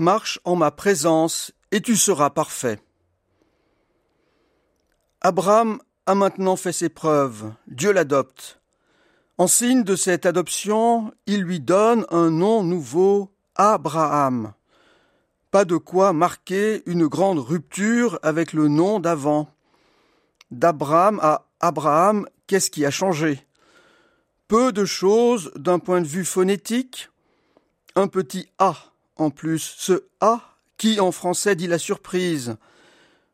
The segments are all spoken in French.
Marche en ma présence et tu seras parfait. Abraham a maintenant fait ses preuves. Dieu l'adopte. En signe de cette adoption, il lui donne un nom nouveau, Abraham. Pas de quoi marquer une grande rupture avec le nom d'avant. D'Abraham à Abraham, qu'est-ce qui a changé? Peu de choses d'un point de vue phonétique. Un petit A en plus, ce A qui en français dit la surprise.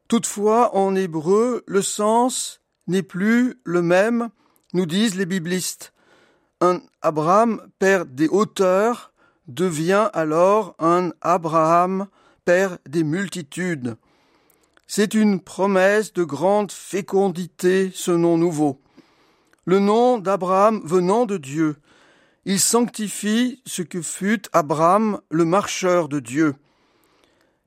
Toutefois, en hébreu, le sens n'est plus le même, nous disent les biblistes. Un Abraham, père des hauteurs, devient alors un Abraham, père des multitudes. C'est une promesse de grande fécondité, ce nom nouveau. Le nom d'Abraham venant de Dieu, il sanctifie ce que fut Abraham, le marcheur de Dieu.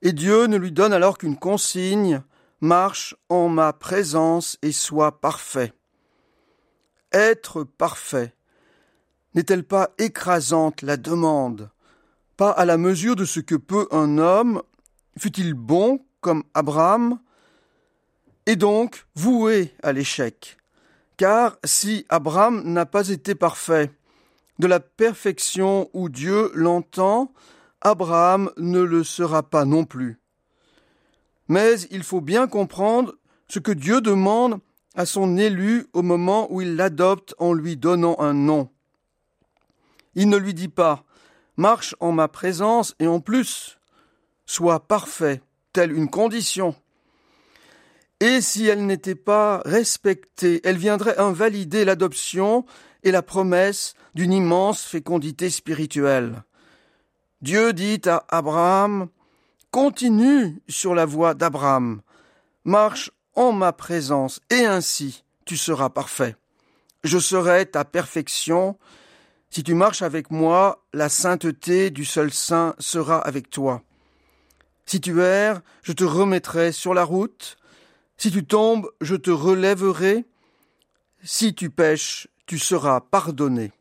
Et Dieu ne lui donne alors qu'une consigne, marche en ma présence et sois parfait. Être parfait. N'est-elle pas écrasante la demande? Pas à la mesure de ce que peut un homme, fut-il bon comme Abraham, et donc voué à l'échec. Car si Abraham n'a pas été parfait, de la perfection où Dieu l'entend, Abraham ne le sera pas non plus. Mais il faut bien comprendre ce que Dieu demande à son élu au moment où il l'adopte en lui donnant un nom. Il ne lui dit pas Marche en ma présence et en plus, sois parfait, telle une condition. Et si elle n'était pas respectée, elle viendrait invalider l'adoption et la promesse d'une immense fécondité spirituelle. Dieu dit à Abraham, Continue sur la voie d'Abraham, marche en ma présence, et ainsi tu seras parfait. Je serai ta perfection. Si tu marches avec moi, la sainteté du seul Saint sera avec toi. Si tu erres, je te remettrai sur la route. Si tu tombes, je te relèverai. Si tu pêches, tu seras pardonné.